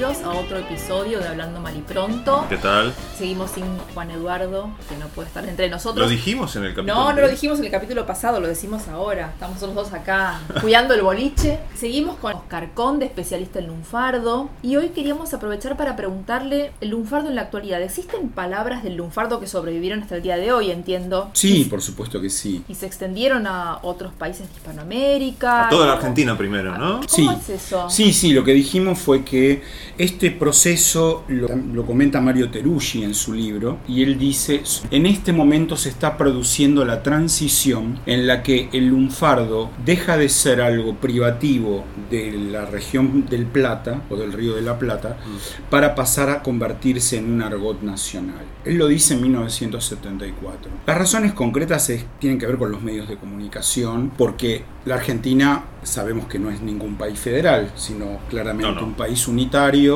Bienvenidos a otro episodio de Hablando Mal y Pronto. ¿Qué tal? Seguimos sin Juan Eduardo, que no puede estar entre nosotros. Lo dijimos en el capítulo. No, no lo dijimos en el capítulo pasado, lo decimos ahora. Estamos nosotros dos acá cuidando el boliche. Seguimos con Oscar Conde, especialista en lunfardo. Y hoy queríamos aprovechar para preguntarle el lunfardo en la actualidad. ¿Existen palabras del lunfardo que sobrevivieron hasta el día de hoy, entiendo? Sí, Y- por supuesto que sí. Y se extendieron a otros países de Hispanoamérica. A toda la ¿Cómo- Argentina primero, ¿no? ¿Cómo Sí. es eso? Sí, sí, lo que dijimos fue que este proceso lo, lo comenta Mario Teruggi en su libro y él dice, en este momento se está produciendo la transición en la que el lunfardo deja de ser algo privativo de la región del Plata o del Río de la Plata para pasar a convertirse en un argot nacional. Él lo dice en 1974. Las razones concretas es- tienen que ver con los medios de comunicación, porque la Argentina sabemos que no es ningún país federal, sino claramente No, no. un país unitario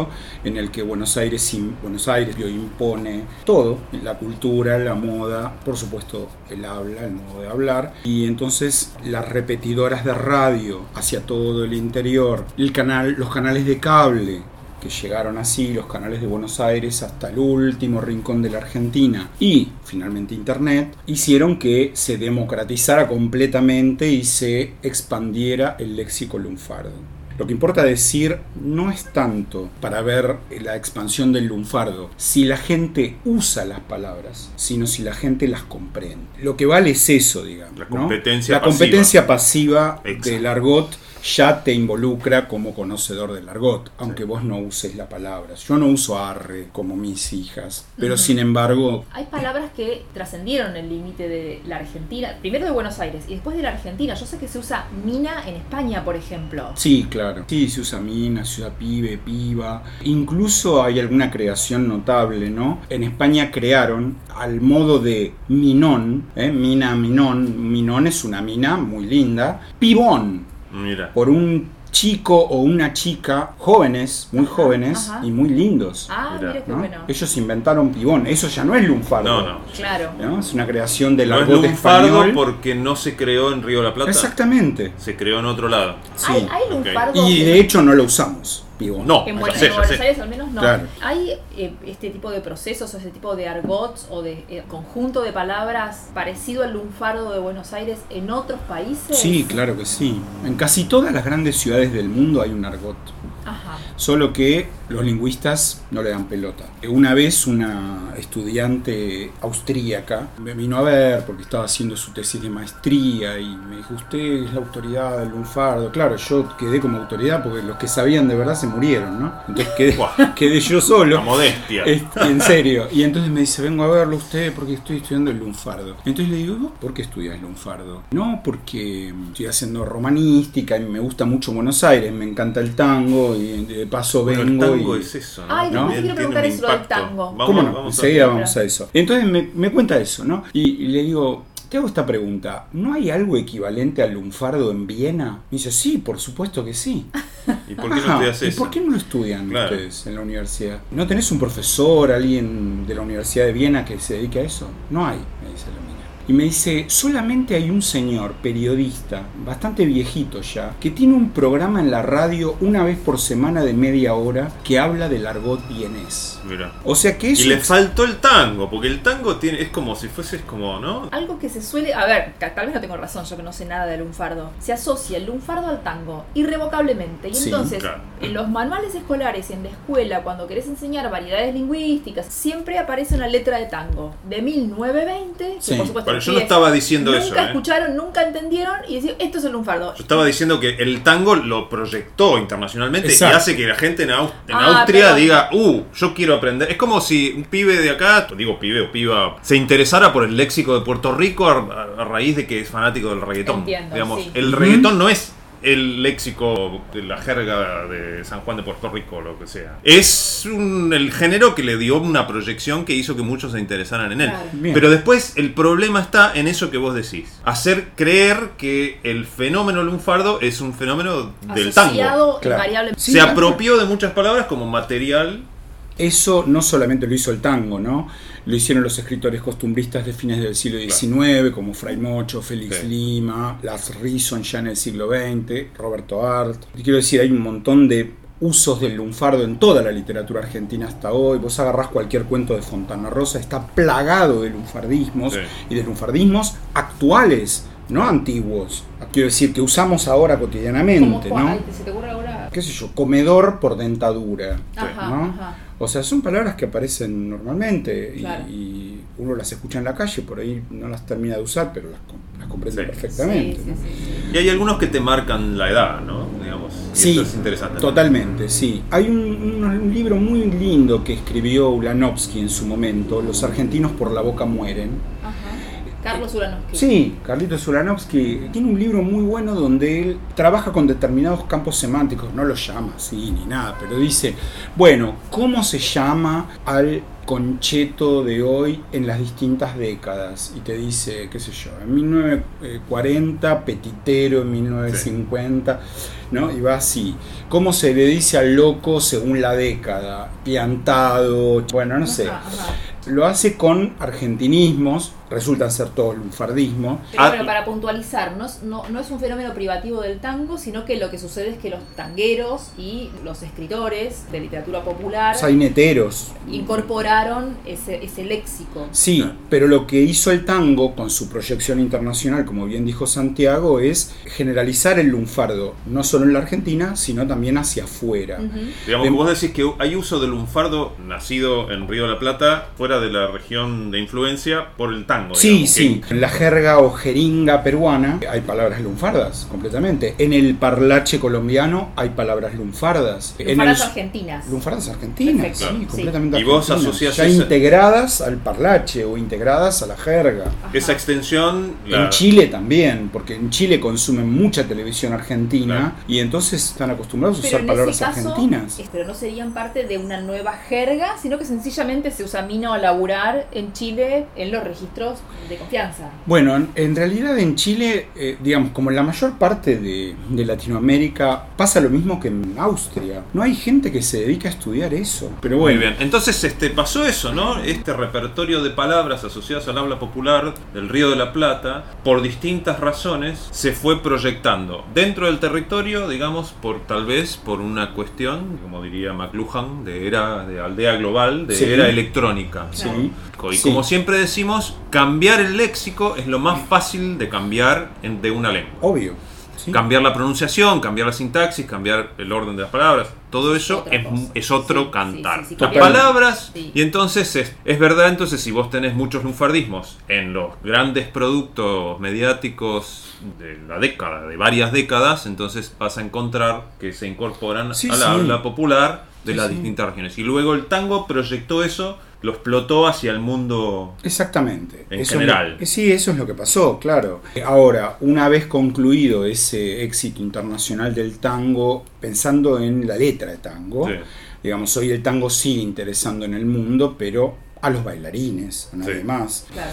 en el que Buenos Aires, Buenos Aires lo impone todo, la cultura, la moda, por supuesto el habla, el modo de hablar, y entonces las repetidoras de radio hacia todo el interior, el canal, los canales de cable, que llegaron así los canales de Buenos Aires hasta el último rincón de la Argentina y finalmente Internet, hicieron que se democratizara completamente y se expandiera el léxico lunfardo. Lo que importa decir no es tanto para ver la expansión del lunfardo, si la gente usa las palabras, sino si la gente las comprende. Lo que vale es eso, digamos. La ¿no? competencia La pasiva. competencia pasiva Exacto. del argot ya te involucra como conocedor del argot, aunque vos no uses la palabra. Yo no uso arre como mis hijas, pero sin embargo, Hay palabras que trascendieron el límite de la Argentina, primero de Buenos Aires y después de la Argentina. Yo sé que se usa mina en España, por ejemplo. sí, claro. Sí, se usa mina, se usa pibe, piba. Incluso hay alguna creación notable, ¿no? En España crearon al modo de minón, ¿eh? mina, minón. Minón es una mina muy linda. Pibón, Mira. por un chico o una chica jóvenes, muy Ajá, jóvenes ajá. y muy lindos. Ah, Mira, mira qué ¿no? bueno. Ellos inventaron pibón, eso ya no es lunfardo. No, no. Claro. ¿no? Es una creación del No es argot lunfardo español. porque no se creó en Río de la Plata. Exactamente. Se creó en otro lado. Sí. Hay, hay lunfardo. Y de hecho no lo usamos, No. En, Buenos, sé, en ya Buenos sé. Aires al menos no. Claro. ¿Hay eh, este tipo de procesos o ese tipo de argots o de eh, conjunto de palabras parecido al lunfardo de Buenos Aires en otros países? Sí, claro que sí. En casi todas las grandes ciudades del mundo hay un argot. Ajá. Solo que los lingüistas no le dan pelota. Una vez una estudiante austríaca me vino a ver porque estaba haciendo su tesis de maestría y me dijo, usted es la autoridad del lunfardo. Claro, yo quedé como autoridad porque los que sabían de verdad se murieron, ¿no? Entonces quedé, yo solo. La modestia. En serio. Y entonces me dice, vengo a verlo usted porque estoy estudiando el lunfardo. Entonces le digo, ¿vos por qué estudias lunfardo? No, porque estoy haciendo romanística y me gusta mucho Buenos Aires, me encanta el tango y de paso Bueno, el vengo tango y... es eso, ¿no? Ay, ¿No? te quiero preguntar un eso del tango. Vamos, ¿Cómo no? vamos a- Enseguida ver. vamos a eso. Entonces me, me cuenta eso, ¿no? Y, y le digo, te hago esta pregunta, ¿no hay algo equivalente al lunfardo en Viena? Me dice, sí, por supuesto que sí. ¿Y por qué no estudias ¿Y eso? por qué no lo estudian Claro. ustedes en la universidad? ¿No tenés un profesor, alguien de la Universidad de Viena que se dedique a eso? No hay, me dice la. Y me dice, solamente hay un señor periodista, bastante viejito ya, que tiene un programa en la radio una vez por semana de media hora que habla del argot vienés. Mira. O sea que Y eso... le faltó el tango, porque el tango tiene es como si fuese como, ¿no? Algo que se suele, a ver, tal vez no tengo razón, yo que no sé nada del lunfardo. Se asocia el lunfardo al tango, irrevocablemente. Y Sí, entonces, claro. en los manuales escolares y en la escuela, cuando querés enseñar variedades lingüísticas, siempre aparece una letra de tango. De 1920, que Sí. por supuesto Bueno, yo no estaba diciendo nunca eso. ¿eh? escucharon, nunca entendieron y decían, esto es el lunfardo. Yo estaba diciendo que el tango lo proyectó internacionalmente Exacto. y hace que la gente en, Ah, Austria diga, uh, yo quiero aprender. Es como si un pibe de acá, digo pibe o piba, se interesara por el léxico de Puerto Rico a, a- a raíz de que es fanático del reggaetón. Entiendo, Digamos, sí. el reggaetón no es el léxico de la jerga de San Juan de Puerto Rico o lo que sea. Es un- el género que le dio una proyección que hizo que muchos se interesaran en él. Bien. Pero después el problema está en eso que vos decís. Hacer creer que el fenómeno lunfardo es un fenómeno del tango. Asociado Claro. Sí, Se apropió de muchas palabras como material. Eso no solamente lo hizo el tango, ¿no? Lo hicieron los escritores costumbristas de fines del siglo XIX, como Fray Mocho, Félix Sí. Lima, Las Rison ya en el siglo XX, Roberto Art. Y quiero decir, hay un montón de usos del lunfardo en toda la literatura argentina hasta hoy. Vos agarrás cualquier cuento de Fontana Rosa, está plagado de lunfardismos Sí. y de lunfardismos actuales, no antiguos. Quiero decir, que usamos ahora cotidianamente, ¿no? ay, ¿Se te ocurre ahora? Qué sé yo, comedor por dentadura. Ajá, ¿no? ajá. O sea, son palabras que aparecen normalmente y, Claro. y uno las escucha en la calle, por ahí no las termina de usar, pero las, las comprende Sí. perfectamente. Sí, sí, ¿no? sí, sí. Y hay algunos que te marcan la edad, ¿no? Digamos. Y Sí, esto es interesante. totalmente, sí. Hay un, un- un libro muy lindo que escribió Ulanovsky en su momento, Los argentinos por la boca mueren. Ajá. Carlos Uranovsky. Sí, Carlitos Ulanovsky tiene un libro muy bueno donde él trabaja con determinados campos semánticos, no lo llama así ni nada, pero dice, bueno, ¿cómo se llama al concheto de hoy en las distintas décadas? Y te dice, qué sé yo, en 1940, petitero en 1950, ¿no? Y va así. ¿Cómo se le dice al loco según la década? Piantado, bueno, no sé. Ajá, ajá. Lo hace con argentinismos, resultan ser todos lunfardismos. Pero Ah, bueno, para puntualizar, no es, no, no es un fenómeno privativo del tango, sino que lo que sucede es que los tangueros y los escritores de literatura popular Saineteros. incorporaron ese, ese léxico. Sí, Ah. pero lo que hizo el tango con su proyección internacional, como bien dijo Santiago, es generalizar el lunfardo, no solo en la Argentina, sino también hacia afuera. Ujú. Digamos, Em- vos decís que hay uso del lunfardo nacido en Río de la Plata, fuera de la región de influencia, por el tango. Sí, digamos, sí. En la jerga o jeringa peruana hay palabras lunfardas, completamente. En el parlache colombiano hay palabras lunfardas. En Lunfardas el- argentinas. Lunfardas argentinas, Perfecto, sí, sí. completamente Y vos asociás ya esa- integradas al parlache o integradas a la jerga. Ajá. Esa extensión. la- En Chile también, porque en Chile consumen mucha televisión argentina y entonces están acostumbrados a usar en palabras ese caso, argentinas. pero no serían parte de una nueva jerga, sino que sencillamente se usa mino a laburar en Chile en los registros de confianza. Bueno, en, realidad en Chile, eh, digamos, como en la mayor parte de, de Latinoamérica, pasa lo mismo que en Austria. No hay gente que se dedica a estudiar eso. Pero Muy bueno, bien. Entonces este, pasó eso, ¿no? Este repertorio de palabras asociadas al habla popular del Río de la Plata, por distintas razones, se fue proyectando dentro del territorio, digamos, por tal vez por una cuestión, como diría McLuhan, de era de aldea global, de Sí. era electrónica. sí. Y Sí. como siempre decimos, cambiar el léxico es lo más fácil de cambiar en- de una lengua. Obvio. sí. Cambiar la pronunciación, cambiar la sintaxis, cambiar el orden de las palabras, todo eso es, otro Sí, cantar. sí, sí, sí, Las palabras, Sí. y entonces es, es verdad, entonces si vos tenés muchos lunfardismos en los grandes productos mediáticos de la década, de varias décadas, entonces vas a encontrar que se incorporan Sí, a la sí. habla popular de Sí, las sí. distintas regiones. Y luego el tango proyectó eso, lo explotó hacia el mundo Exactamente. En Eso general. es lo- sí, eso es lo que pasó, claro. Ahora, una vez concluido ese éxito internacional del tango, pensando en la letra de tango, Sí. digamos, hoy el tango sigue interesando en el mundo, pero a los bailarines, a nadie Sí. más. Claro.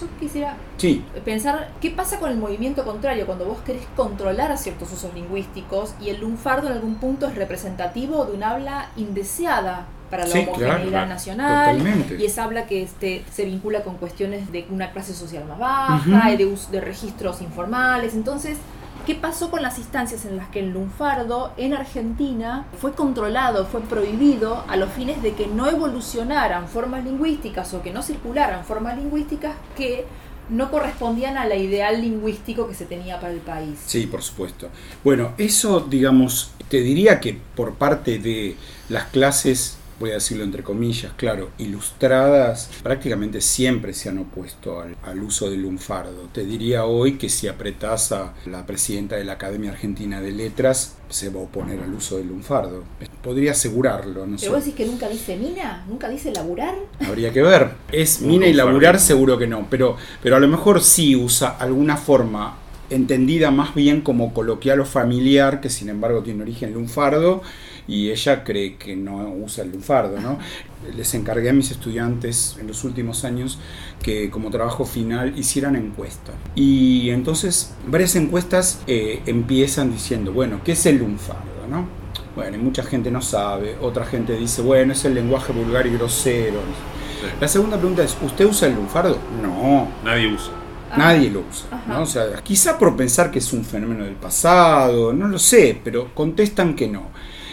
Yo quisiera Sí, pensar qué pasa con el movimiento contrario cuando vos querés controlar a ciertos usos lingüísticos y el lunfardo en algún punto es representativo de un habla indeseada para la Sí, homogeneidad claro. nacional Totalmente. y es habla que este, se vincula con cuestiones de una clase social más baja Ujú. y de, de registros informales. Entonces, ¿qué pasó con las instancias en las que el lunfardo en Argentina fue controlado, fue prohibido a los fines de que no evolucionaran formas lingüísticas o que no circularan formas lingüísticas que no correspondían al ideal lingüístico que se tenía para el país? sí, por supuesto. Bueno, eso, digamos, te diría que por parte de las clases voy a decirlo entre comillas, claro, ilustradas, prácticamente siempre se han opuesto al, al uso del lunfardo. Te diría hoy que si apretás a la presidenta de la Academia Argentina de Letras, se va a oponer al uso del lunfardo. Podría asegurarlo, no sé. ¿Pero vos decís que nunca dice mina? ¿Nunca dice laburar? Habría que ver. Es mina y laburar seguro que no, pero, pero a lo mejor sí usa alguna forma entendida más bien como coloquial o familiar, que sin embargo tiene origen lunfardo, y ella cree que no usa el lunfardo, ¿no? Les encargué a mis estudiantes en los últimos años que como trabajo final hicieran encuestas. Y entonces varias encuestas eh, empiezan diciendo, bueno, ¿qué es el lunfardo, no? Bueno, y mucha gente no sabe, otra gente dice, bueno, es el lenguaje vulgar y grosero. La segunda pregunta es, ¿usted usa el lunfardo? No. Nadie usa. Nadie lo usa. ¿no? O sea, quizá por pensar que es un fenómeno del pasado, no lo sé, pero contestan que no.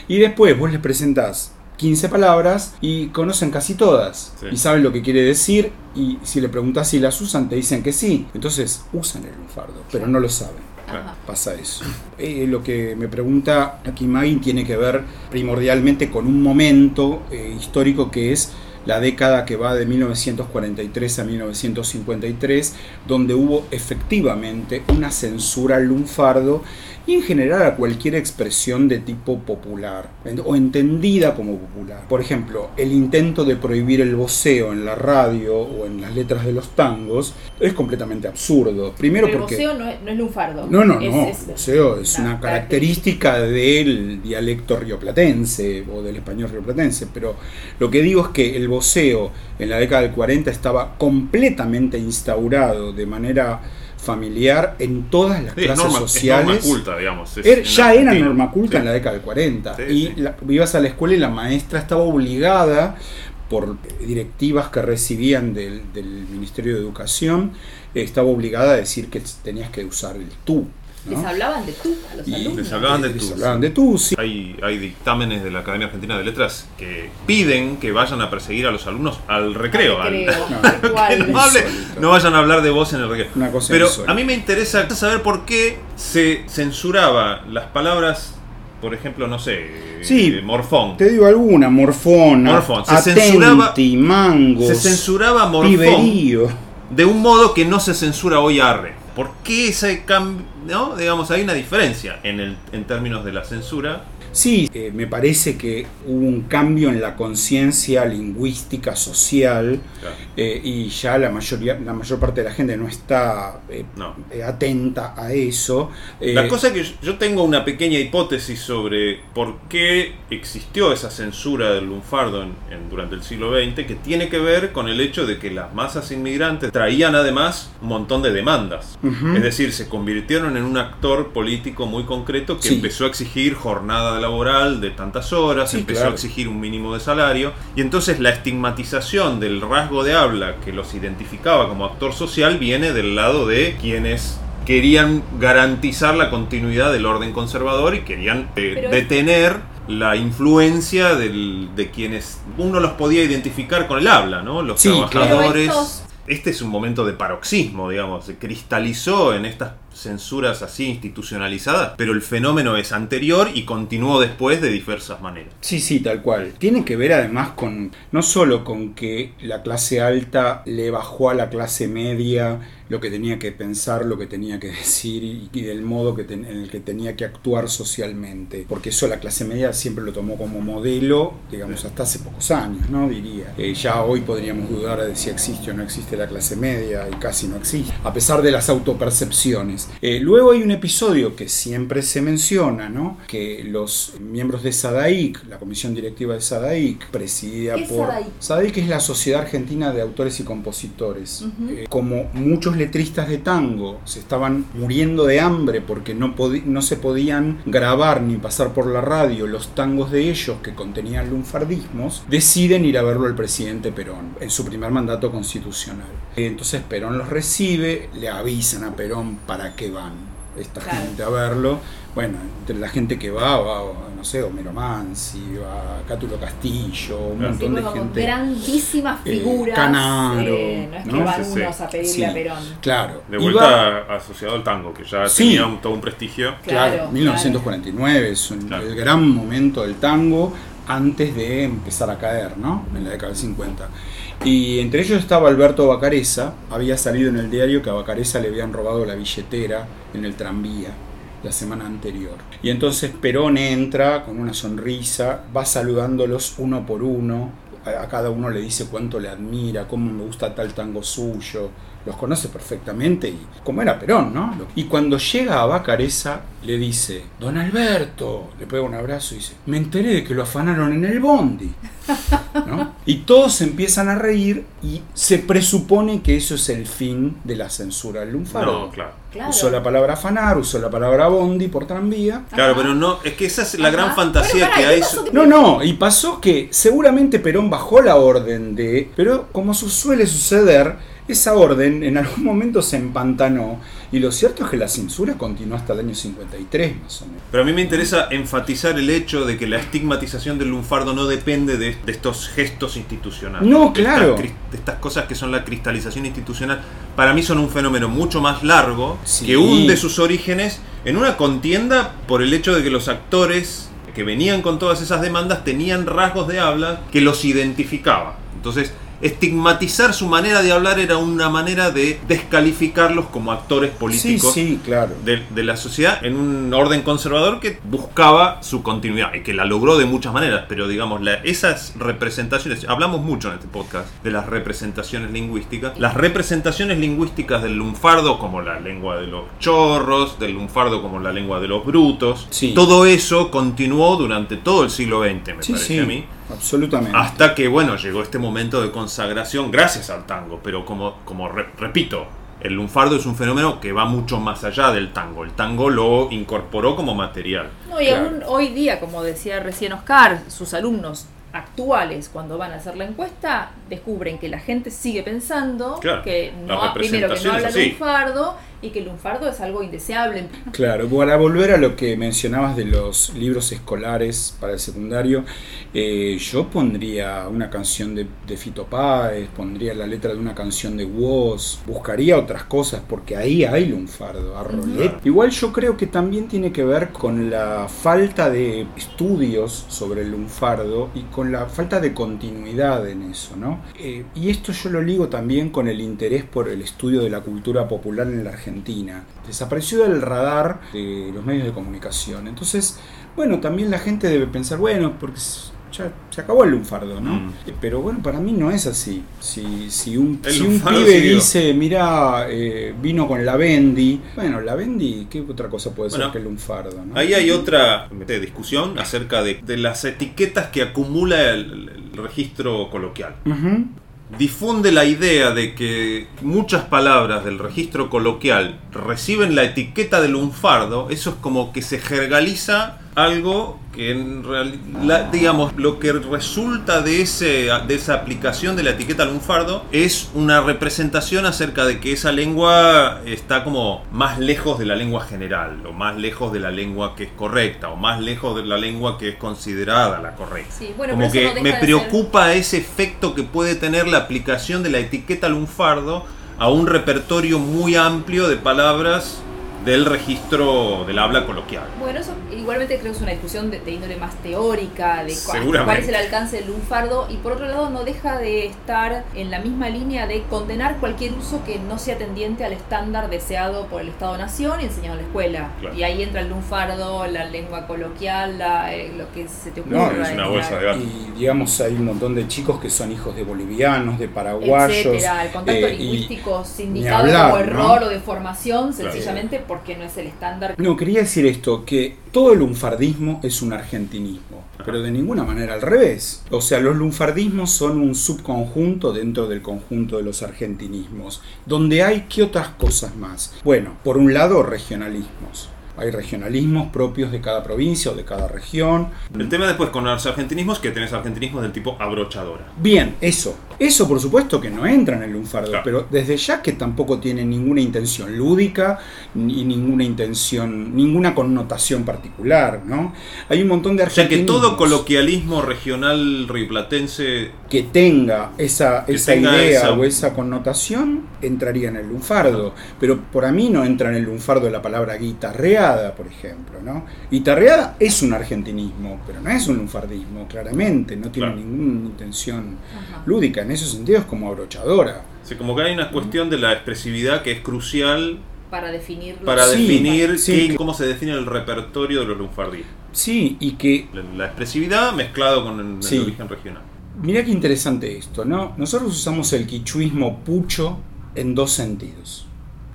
Y después vos les presentás 15 palabras y conocen casi todas. Sí. Y saben lo que quiere decir. Y si le preguntas si las usan, te dicen que sí. Entonces usan el lunfardo, pero no lo saben. Ajá. Pasa eso. Eh, lo que me pregunta aquí Maggie tiene que ver primordialmente con un momento eh, histórico que es la década que va de 1943 a 1953, donde hubo efectivamente una censura al lunfardo y en general a cualquier expresión de tipo popular o entendida como popular. Por ejemplo, el intento de prohibir el voceo en la radio o en las letras de los tangos es completamente absurdo. Primero Pero el porque... voceo no es, no es lunfardo. No, no, Es- no. es- Voceo es una característica del dialecto rioplatense o del español rioplatense, pero lo que digo es que el voceo en la década del 40 estaba completamente instaurado de manera familiar en todas las Sí, es clases norma, es sociales. norma culta, digamos. es Er- ya era norma culta Sí. en la década del 40. Sí, y la- ibas a la escuela y la maestra estaba obligada por directivas que recibían del, del Ministerio de Educación, estaba obligada a decir que tenías que usar el tú. ¿No? Les hablaban de tú a los Y alumnos. les hablaban de Les tú. hablaban de tú, sí. Hay, hay dictámenes de la Academia Argentina de Letras que piden que vayan a perseguir a los alumnos al recreo. al- No, tal cual. que no, hable- Insólito. no vayan a hablar de vos en el recreo. Una cosa Pero insólita. a mí me interesa saber por qué se censuraba las palabras, por ejemplo, no sé, Sí. eh, morfón. Te digo alguna, morfona, Morfón. Se atenti, censuraba- mangos, Se censuraba morfón piberío. de un modo que no se censura hoy arre. ¿Por qué ese cambio? ¿No? Digamos, hay una diferencia en, el, en términos de la censura. Sí, eh, me parece que hubo un cambio en la conciencia lingüística social Claro. eh, y ya la mayoría, la mayor parte de la gente no está eh, No. atenta a eso. La cosa es que yo- tengo una pequeña hipótesis sobre por qué existió esa censura del lunfardo en- en- durante el siglo XX, que tiene que ver con el hecho de que las masas inmigrantes traían además un montón de demandas. Es decir, se convirtieron en un actor político muy concreto que Sí. empezó a exigir jornada laboral de tantas horas, Sí, empezó claro. a exigir un mínimo de salario, y entonces la estigmatización del rasgo de habla que los identificaba como actor social viene del lado de quienes querían garantizar la continuidad del orden conservador y querían eh, detener la influencia del- de quienes uno los podía identificar con el habla, ¿no? Los Sí, trabajadores. Estos- Este es un momento de paroxismo, digamos, se cristalizó en estas censuras así institucionalizadas, pero el fenómeno es anterior y continuó después de diversas maneras. Sí, sí, tal cual. Tiene que ver además con, no solo con que la clase alta le bajó a la clase media lo que tenía que pensar, lo que tenía que decir y, y del modo en el que tenía que actuar socialmente. Porque eso la clase media siempre lo tomó como modelo, digamos, hasta hace pocos años, ¿no? Diría. Eh, ya hoy podríamos dudar de si existe o no existe la clase media y casi no existe, a pesar de las autopercepciones. Eh, luego hay un episodio que siempre se menciona, ¿no? Que los miembros de SADAIC, la comisión directiva de SADAIC, presidida ¿Qué por... SADAIC? SADAIC es la Sociedad Argentina de Autores y Compositores. Eh, como muchos letristas de tango se estaban muriendo de hambre porque no se podían grabar ni pasar por la radio los tangos de ellos que contenían lunfardismos, deciden ir a verlo al presidente Perón en su primer mandato constitucional. Entonces Perón los recibe, le avisan a Perón para qué van esta Claro. gente a verlo. Bueno, entre la gente que va, va, no sé, Homero Mansi, va Cátulo Castillo, un Claro. montón de como gente. grandísimas Eh, figuras. Canaro, eh, no es que ¿no? van Sí, sí. unos a pedirle Sí. a Perón. Claro. De vuelta asociado al tango, que ya Sí. tenía un- todo un prestigio. Claro, Claro, 1949 es un- Claro. el gran momento del tango, antes de empezar a caer, ¿no? En la década del 50. Y entre ellos estaba Alberto Bacareza, había salido en el diario que a Bacareza le habían robado la billetera en el tranvía la semana anterior. Y entonces Perón entra con una sonrisa, va saludándolos uno por uno, a cada uno le dice cuánto le admira, cómo me gusta tal tango suyo, los conoce perfectamente y como era Perón, ¿no? Y cuando llega a Bacareza le dice, Don Alberto, le pega un abrazo y dice, me enteré de que lo afanaron en el bondi. ¿no? Y todos empiezan a reír y se presupone que eso es el fin de la censura del lunfardo. No, claro. Claro. Usó la palabra afanar, usó la palabra bondi por tranvía. Claro, pero no, es que esa es la gran fantasía Bueno, que ¿y hay. No, no, y pasó que seguramente Perón bajó la orden de... Pero como su- suele suceder, esa orden en algún momento se empantanó y lo cierto es que la censura continuó hasta el año 53 más o menos. Pero a mí me interesa enfatizar el hecho de que la estigmatización del lunfardo no depende de, de estos gestos institucionales. No, De estas claro. De estas cosas que son la cristalización institucional. Para mí son un fenómeno mucho más largo Sí. que hunde sus orígenes en una contienda por el hecho de que los actores que venían con todas esas demandas tenían rasgos de habla que los identificaba. Entonces, estigmatizar su manera de hablar era una manera de descalificarlos como actores Sí, políticos sí, claro. de, de la sociedad en un orden conservador que buscaba su continuidad y que la logró de muchas maneras, pero digamos, la- esas representaciones, hablamos mucho en este podcast de las representaciones lingüísticas, las representaciones lingüísticas del lunfardo como la lengua de los chorros, del lunfardo como la lengua de los brutos, Sí. todo eso continuó durante todo el siglo XX, me Sí, parece sí, a mí. Absolutamente. Hasta que, bueno, llegó este momento de consagración gracias al tango, pero como, como re- repito, el lunfardo es un fenómeno que va mucho más allá del tango. El tango lo incorporó como material. No, y Claro. aún hoy día, como decía recién Oscar, sus alumnos actuales, cuando van a hacer la encuesta, descubren que la gente sigue pensando Claro, que no, primero que no habla lunfardo y que el lunfardo es algo indeseable. Claro, para volver a lo que mencionabas de los libros escolares para el secundario, eh, yo pondría una canción de, de Fito Páez, pondría la letra de una canción de Woz, buscaría otras cosas, porque ahí hay lunfardo, a rolet. Igual yo creo que también tiene que ver con la falta de estudios sobre el lunfardo y con la falta de continuidad en eso, ¿no? Eh, y esto yo lo ligo también con el interés por el estudio de la cultura popular en la Argentina. Desapareció del radar de los medios de comunicación. Entonces, bueno, también la gente debe pensar, bueno, porque ya se acabó el lunfardo, ¿no? Mm. Eh, Pero bueno, para mí no es así. Si, si un, si un pibe siguió. dice, mira, eh, vino con la Bendy, bueno, la Bendy, ¿qué otra cosa puede Bueno, ser que el lunfardo? ¿no? Ahí hay otra eh, discusión acerca de, de las etiquetas que acumula el, el registro coloquial. Ujú. Difunde la idea de que muchas palabras del registro coloquial reciben la etiqueta de lunfardo, eso es como que se jergaliza algo que en realidad, digamos, lo que resulta de, ese, de esa aplicación de la etiqueta lunfardo es una representación acerca de que esa lengua está como más lejos de la lengua general, o más lejos de la lengua que es correcta, o más lejos de la lengua que es considerada la correcta. Sí, bueno, Como que no me preocupa ese efecto que puede tener la aplicación de la etiqueta lunfardo a un repertorio muy amplio de palabras del registro del habla coloquial. Bueno, eso igualmente creo que es una discusión de, de índole más teórica, de cuál, es el alcance del lunfardo, y por otro lado no deja de estar en la misma línea de condenar cualquier uso que no sea tendiente al estándar deseado por el Estado-Nación y enseñado en la escuela. Claro. Y ahí entra el lunfardo, la lengua coloquial, la, eh, lo que se te No, ocurra. es una bolsa de gato. Y digamos, hay un montón de chicos que son hijos de bolivianos, de paraguayos. etcétera, el contacto eh, lingüístico ni indicado hablar, como ¿no? error o deformación, Claro. sencillamente porque no es el estándar. No, quería decir esto, que todo el lunfardismo es un argentinismo, pero de ninguna manera al revés. O sea, los lunfardismos son un subconjunto dentro del conjunto de los argentinismos, donde hay qué otras cosas más. Bueno, por un lado, regionalismos. Hay regionalismos propios de cada provincia o de cada región. El tema después con los argentinismos, que tenés argentinismos del tipo abrochadora. Bien, eso. Eso por supuesto que no entra en el lunfardo, Claro. pero desde ya que tampoco tiene ninguna intención lúdica ni ninguna intención, ninguna connotación particular, ¿no? Hay un montón de O sea que todo coloquialismo regional rioplatense que tenga esa, Que esa tenga idea esa- o esa connotación entraría en el lunfardo, pero por a mí no entra en el lunfardo la palabra guitarrear Tarreada, por ejemplo, ¿no? Y Tarreada es un argentinismo, pero no es un lunfardismo, claramente, no tiene Claro. ninguna intención Ajá. lúdica, en ese sentido es como abrochadora. Sí, como que hay una cuestión de la expresividad que es crucial Para definirlo. para Sí, definir sí. qué- cómo se define el repertorio de los lunfardistas. Sí, y que La, la expresividad mezclado con el, el origen regional. Mirá qué interesante esto, ¿no? Nosotros usamos el quichuismo pucho en dos sentidos.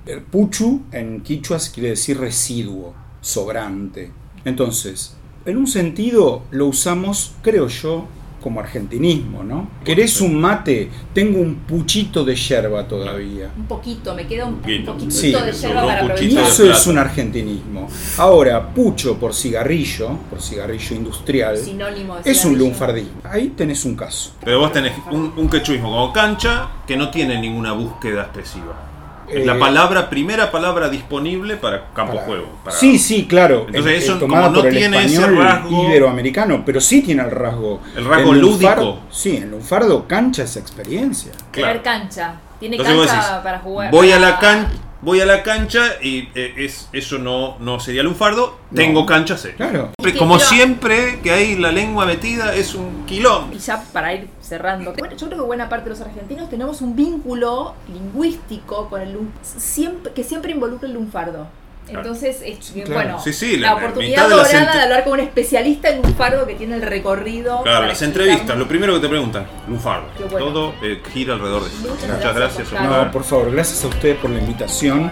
El puchu en quichuas quiere decir residuo, sobrante. Entonces, en un sentido lo usamos, creo yo, como argentinismo, ¿no? ¿Querés un mate? Tengo un puchito de yerba todavía. Un poquito, me queda un, un Poquito. Sí, de yerba para eso es un argentinismo. Ahora, pucho por cigarrillo, por cigarrillo industrial, Sinónimo de es un lunfardismo. Ahí tenés un caso. Pero vos tenés un, un quechuismo como cancha que no tiene ninguna búsqueda expresiva. Es la Eh, palabra, primera palabra disponible para campo Para- juego. para- Sí, sí, claro. Entonces, Eh, eso eh, tomada como no por el tiene ese español rasgo- iberoamericano, pero sí tiene el rasgo. El rasgo lúdico. Sí, en lunfardo cancha esa experiencia. Tener Claro. cancha. Tiene Entonces cancha decís, para jugar. voy a la cancha, voy a la cancha y eh, es, eso no, no sería lunfardo, No. tengo cancha sé. Claro. Siempre- Como pero- siempre que hay la lengua metida es un quilombo. Y ya para ir cerrando, bueno, yo creo que buena parte de los argentinos tenemos un vínculo lingüístico con el siempre, que siempre involucra el lunfardo. Entonces, es, claro. bueno, Sí, sí, la, oportunidad de dorada ent- de hablar con un especialista en lunfardo que tiene el recorrido. Claro, las entrevistas, lo primero que te preguntan, lunfardo. Bueno. Todo eh, gira alrededor de eso. Muchas Muchas gracias, gracias. No, por favor, gracias a ustedes por la invitación. No.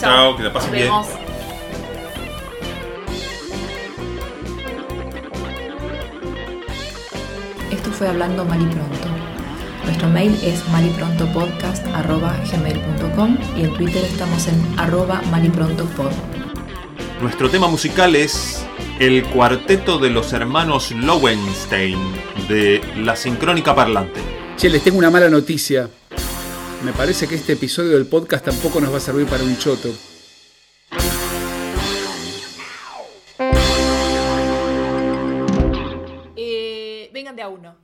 Chao, que la pasen bien. Esto fue Hablando Mal y Pronto. Nuestro mail es maliprontopodcast.gmail.com y en Twitter estamos en arroba maliprontopod. Nuestro tema musical es el cuarteto de los hermanos Lowenstein de La Sincrónica Parlante. Che, les tengo una mala noticia. Me parece que este episodio del podcast tampoco nos va a servir para un choto. Eh, vengan de a uno.